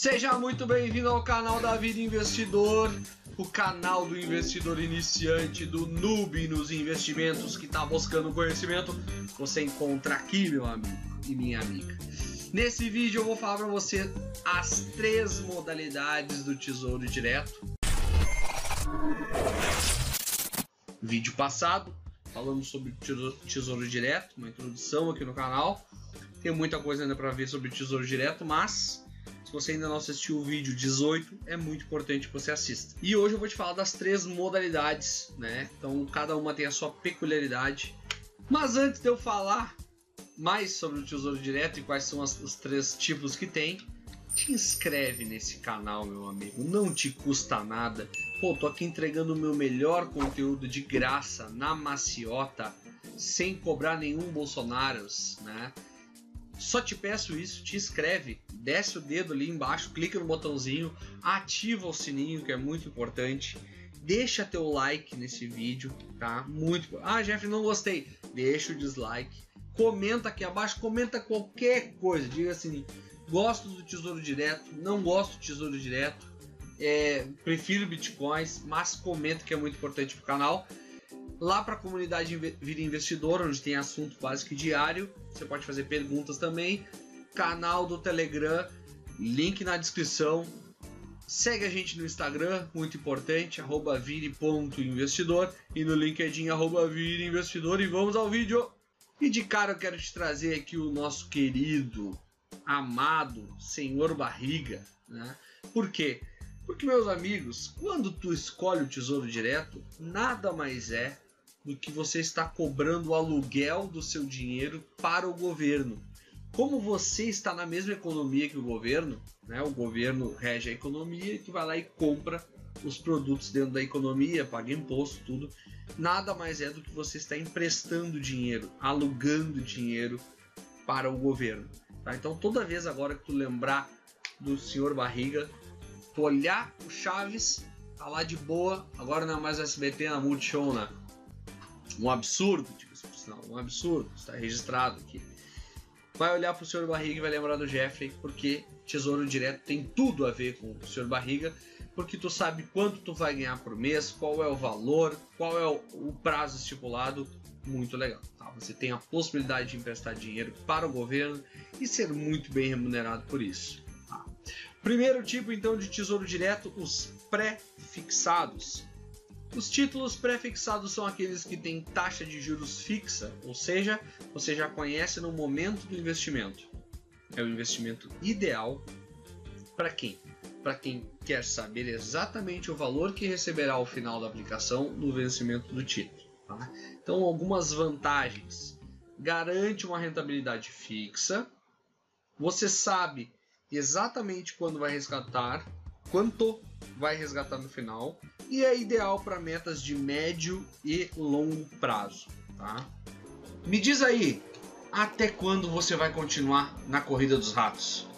Seja muito bem-vindo ao canal da Vida Investidor, o canal do investidor iniciante, do noob nos investimentos que está buscando conhecimento. Você encontra aqui, meu amigo e minha amiga. Nesse vídeo eu vou falar para você as três modalidades do Tesouro Direto. Vídeo passado falamos sobre Tesouro Direto, uma introdução aqui no canal. Tem muita coisa ainda para ver sobre Tesouro Direto, mas se você ainda não assistiu o vídeo 18, é muito importante que você assista. E hoje eu vou te falar das três modalidades, né? Então cada uma tem a sua peculiaridade. Mas antes de eu falar mais sobre o Tesouro Direto e quais são as, os três tipos que tem, te inscreve nesse canal, meu amigo. Não te custa nada. Pô, tô aqui entregando o meu melhor conteúdo de graça na maciota, sem cobrar nenhum Bolsonaros, né? Só te peço isso, te inscreve, desce o dedo ali embaixo, clica no botãozinho, ativa o sininho que é muito importante. Deixa teu like nesse vídeo, tá? Muito. Ah, Jeff, não gostei. Deixa o dislike. Comenta aqui abaixo, comenta qualquer coisa. Diga assim: gosto do Tesouro Direto, não gosto do Tesouro Direto, é, prefiro bitcoins, mas comenta que é muito importante pro canal lá para a comunidade Vida Investidor, onde tem assunto básico diário. Você pode fazer perguntas também. Canal do Telegram, link na descrição. Segue a gente no Instagram, muito importante, arroba vire.investidor e no LinkedIn, arroba vireinvestidor. E vamos ao vídeo! E de cara eu quero te trazer aqui o nosso querido, amado Senhor Barriga. Né? Por quê? Porque, meus amigos, quando tu escolhe o Tesouro Direto, nada mais é do que você está cobrando o aluguel do seu dinheiro para o governo. Como você está na mesma economia que o governo, né, o governo rege a economia e tu vai lá e compra os produtos dentro da economia, paga imposto, tudo. Nada mais é do que você está emprestando dinheiro, alugando dinheiro para o governo. Tá? Então toda vez agora que tu lembrar do senhor Barriga, tu olhar o Chaves, tá lá de boa, agora não é mais SBT na Multishow, né? Um absurdo, tipo, um absurdo, está registrado aqui. Vai olhar para o Sr. Barriga e vai lembrar do Jeffrey, porque Tesouro Direto tem tudo a ver com o Sr. Barriga, porque tu sabe quanto tu vai ganhar por mês, qual é o valor, qual é o, o prazo estipulado, muito legal. Tá? Você tem a possibilidade de emprestar dinheiro para o governo e ser muito bem remunerado por isso. Tá? Primeiro tipo então de tesouro direto, os pré-fixados. Os títulos pré-fixados são aqueles que têm taxa de juros fixa, ou seja, você já conhece no momento do investimento. É o investimento ideal para quem? Para quem quer saber exatamente o valor que receberá ao final da aplicação no vencimento do título. Tá? Então, algumas vantagens: garante uma rentabilidade fixa, você sabe exatamente quando vai resgatar, quanto vai resgatar no final e é ideal para metas de médio e longo prazo, tá? Me diz aí, até quando você vai continuar na corrida dos ratos?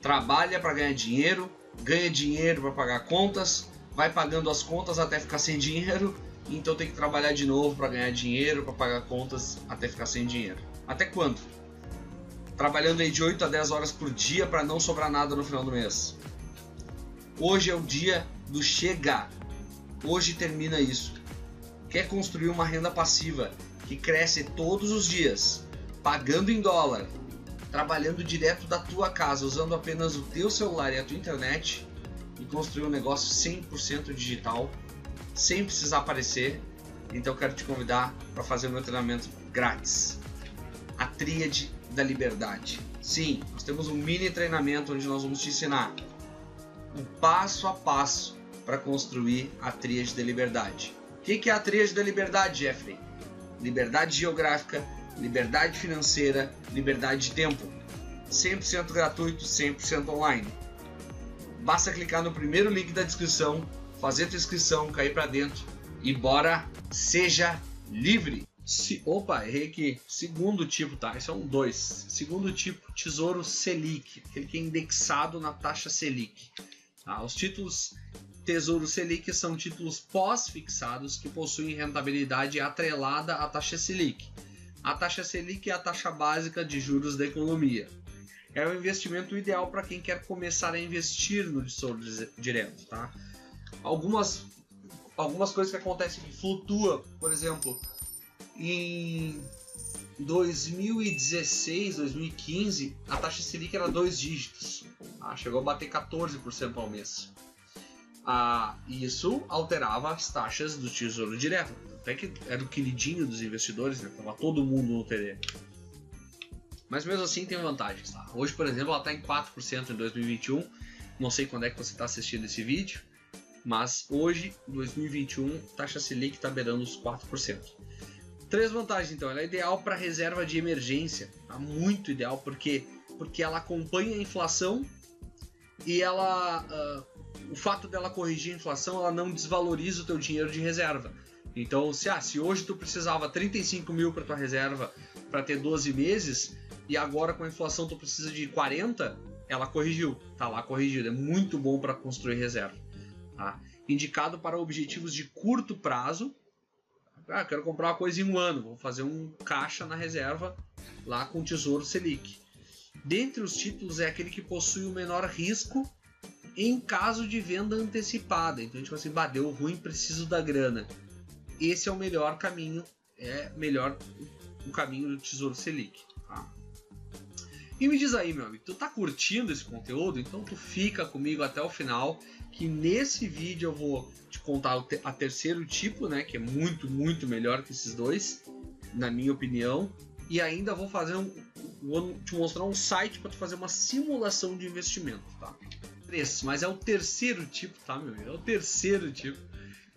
Trabalha para ganhar dinheiro, ganha dinheiro para pagar contas, vai pagando as contas até ficar sem dinheiro, então tem que trabalhar de novo para ganhar dinheiro, para pagar contas até ficar sem dinheiro. Até quando? Trabalhando aí de 8 a 10 horas por dia para não sobrar nada no final do mês. Hoje é o dia do chegar. Hoje termina isso. Quer construir uma renda passiva que cresce todos os dias, pagando em dólar, trabalhando direto da tua casa, usando apenas o teu celular e a tua internet e construir um negócio 100% digital, sem precisar aparecer. Então quero te convidar para fazer o meu treinamento grátis. A Tríade da Liberdade. Sim, nós temos um mini treinamento onde nós vamos te ensinar o passo a passo para construir a tríade da liberdade. O que é a tríade da liberdade, Jeffrey? Liberdade geográfica, liberdade financeira, liberdade de tempo. 100% gratuito, 100% online. Basta clicar no primeiro link da descrição, fazer tua inscrição, cair para dentro e bora, seja livre. Se, opa, errei aqui. Segundo tipo, tá? Esse é um 2. Segundo tipo, Tesouro Selic, aquele que é indexado na taxa Selic. Tá? Os títulos Tesouro Selic são títulos pós-fixados que possuem rentabilidade atrelada à taxa Selic. A taxa Selic é a taxa básica de juros da economia. é o investimento ideal para quem quer começar a investir no Tesouro Direto, tá? Algumas algumas coisas que acontecem que flutua, por exemplo, em 2016, 2015, a taxa Selic era dois dígitos. Ah, chegou a bater 14% ao mês. Ah, isso alterava as taxas do Tesouro Direto. Até que era o queridinho dos investidores, né? Tava todo mundo no TD. Mas mesmo assim tem vantagens. Tá? Hoje, por exemplo, ela está em 4% em 2021. Não sei quando é que você está assistindo esse vídeo. Mas hoje, 2021, taxa Selic está beirando os 4%. Três vantagens, então. Ela é ideal para reserva de emergência. Tá? Muito ideal, porque, porque ela acompanha a inflação e ela... Uh, o fato dela corrigir a inflação, ela não desvaloriza o teu dinheiro de reserva. Então, se, ah, se hoje tu precisava 35 mil para tua reserva para ter 12 meses, e agora com a inflação tu precisa de 40, ela corrigiu, tá lá corrigido. É muito bom para construir reserva. Tá? Indicado para objetivos de curto prazo. Ah, quero comprar uma coisa em um ano, vou fazer um caixa na reserva lá com o Tesouro Selic. Dentre os títulos é aquele que possui o menor risco em caso de venda antecipada. Então, tipo assim, bah, deu ruim, preciso da grana. Esse é o melhor caminho, é melhor o caminho do Tesouro Selic. Tá? E me diz aí, meu amigo, tu tá curtindo esse conteúdo? Então tu fica comigo até o final, que nesse vídeo eu vou te contar a terceiro tipo, né, que é muito, muito melhor que esses dois, na minha opinião, e ainda vou fazer um, vou te mostrar um site para tu fazer uma simulação de investimento, tá? Mas é o terceiro tipo, tá, meu amigo? É o terceiro tipo,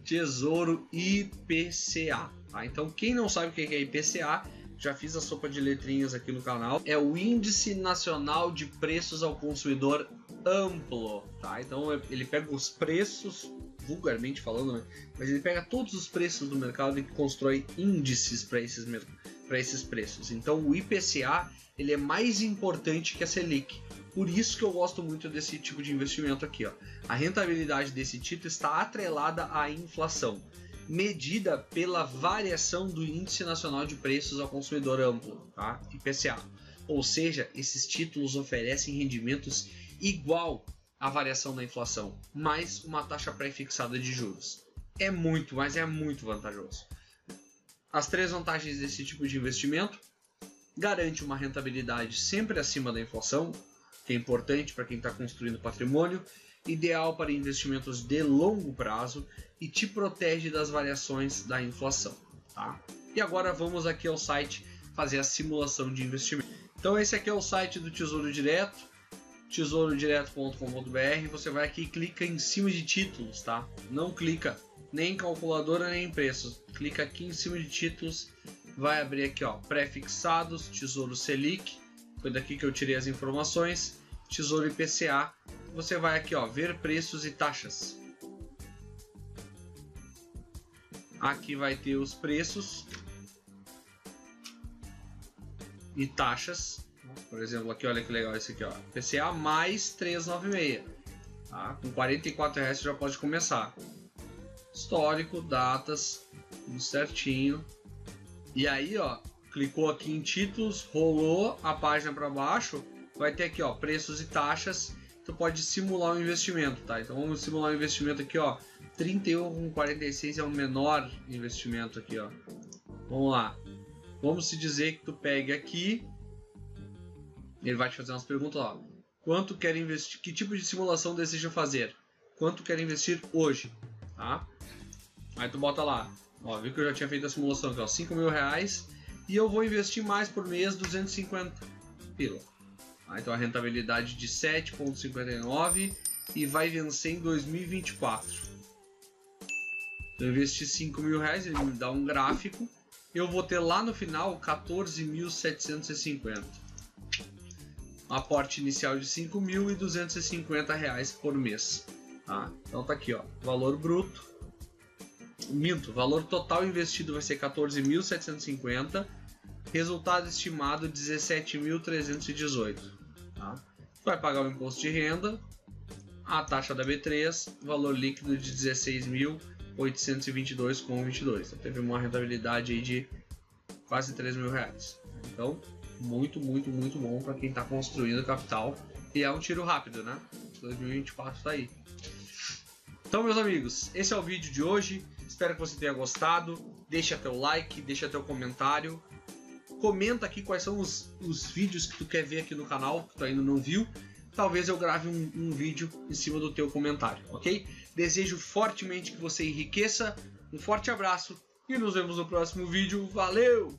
Tesouro IPCA, tá? Então quem não sabe o que é IPCA já fiz a sopa de letrinhas aqui no canal, é o Índice Nacional de Preços ao Consumidor Amplo, tá? Então é, ele pega os preços, vulgarmente falando, né? Mas ele pega todos os preços do mercado e constrói índices para esses, esses preços. Então o IPCA ele é mais importante que a Selic. Por isso que eu gosto muito desse tipo de investimento aqui. Ó. A rentabilidade desse título está atrelada à inflação medida pela variação do Índice Nacional de Preços ao Consumidor Amplo, tá? IPCA. Ou seja, esses títulos oferecem rendimentos igual à variação da inflação, mais uma taxa pré-fixada de juros. É muito, mas é muito vantajoso. As três vantagens desse tipo de investimento: garante uma rentabilidade sempre acima da inflação, que é importante para quem está construindo patrimônio, ideal para investimentos de longo prazo e te protege das variações da inflação. Tá? E agora vamos aqui ao site fazer a simulação de investimento. Então esse aqui é o site do Tesouro Direto, tesourodireto.com.br. Você vai aqui e clica em cima de títulos, tá? Não clica nem em calculadora nem em preços. Clica aqui em cima de títulos, vai abrir aqui ó, pré-fixados, Tesouro Selic. Foi daqui que eu tirei as informações. Tesouro IPCA. Você vai aqui ó, ver preços e taxas. Aqui vai ter os preços e taxas. Por exemplo, aqui olha que legal esse aqui, ó. PCA mais 396. Tá? Com 44 reais você já pode começar. Histórico, datas, tudo certinho. E aí, ó, clicou aqui em títulos, rolou a página para baixo, vai ter aqui, ó, preços e taxas. Tu pode simular um investimento, tá? Então vamos simular um investimento aqui, ó. 31,46 é o menor investimento aqui, ó. Vamos lá. Vamos se dizer que tu pegue aqui. Ele vai te fazer umas perguntas, ó. Quanto quer investir? Que tipo de simulação deseja fazer? Quanto quer investir hoje? Tá? Aí tu bota lá. Ó, viu que eu já tinha feito a simulação aqui, ó. 5 mil reais. E eu vou investir mais por mês 250 pila. Ah, então a rentabilidade de 7,59 e vai vencer em 2024 eu investi 5 mil reais, ele me dá um gráfico. Eu vou ter lá no final 14.750. Aporte inicial de 5 mil e 250 reais por mês. Tá? Então tá aqui, ó, valor bruto. Minto, valor total investido vai ser 14.750. Resultado estimado 17.318. Tá? Vai pagar o imposto de renda, a taxa da B3, valor líquido de 16.000 822,22. Então teve uma rentabilidade de quase 3 mil reais. Então, Muito, muito, muito bom para quem está construindo capital. E é um tiro rápido, né? 2024 tá aí. Então, meus amigos, esse é o vídeo de hoje. Espero que você tenha gostado. Deixa teu like, deixa teu comentário. Comenta aqui quais são os, os vídeos que tu quer ver aqui no canal, que tu ainda não viu. Talvez eu grave um, um vídeo em cima do teu comentário, ok? Desejo fortemente que você enriqueça. Um forte abraço e nos vemos no próximo vídeo. Valeu!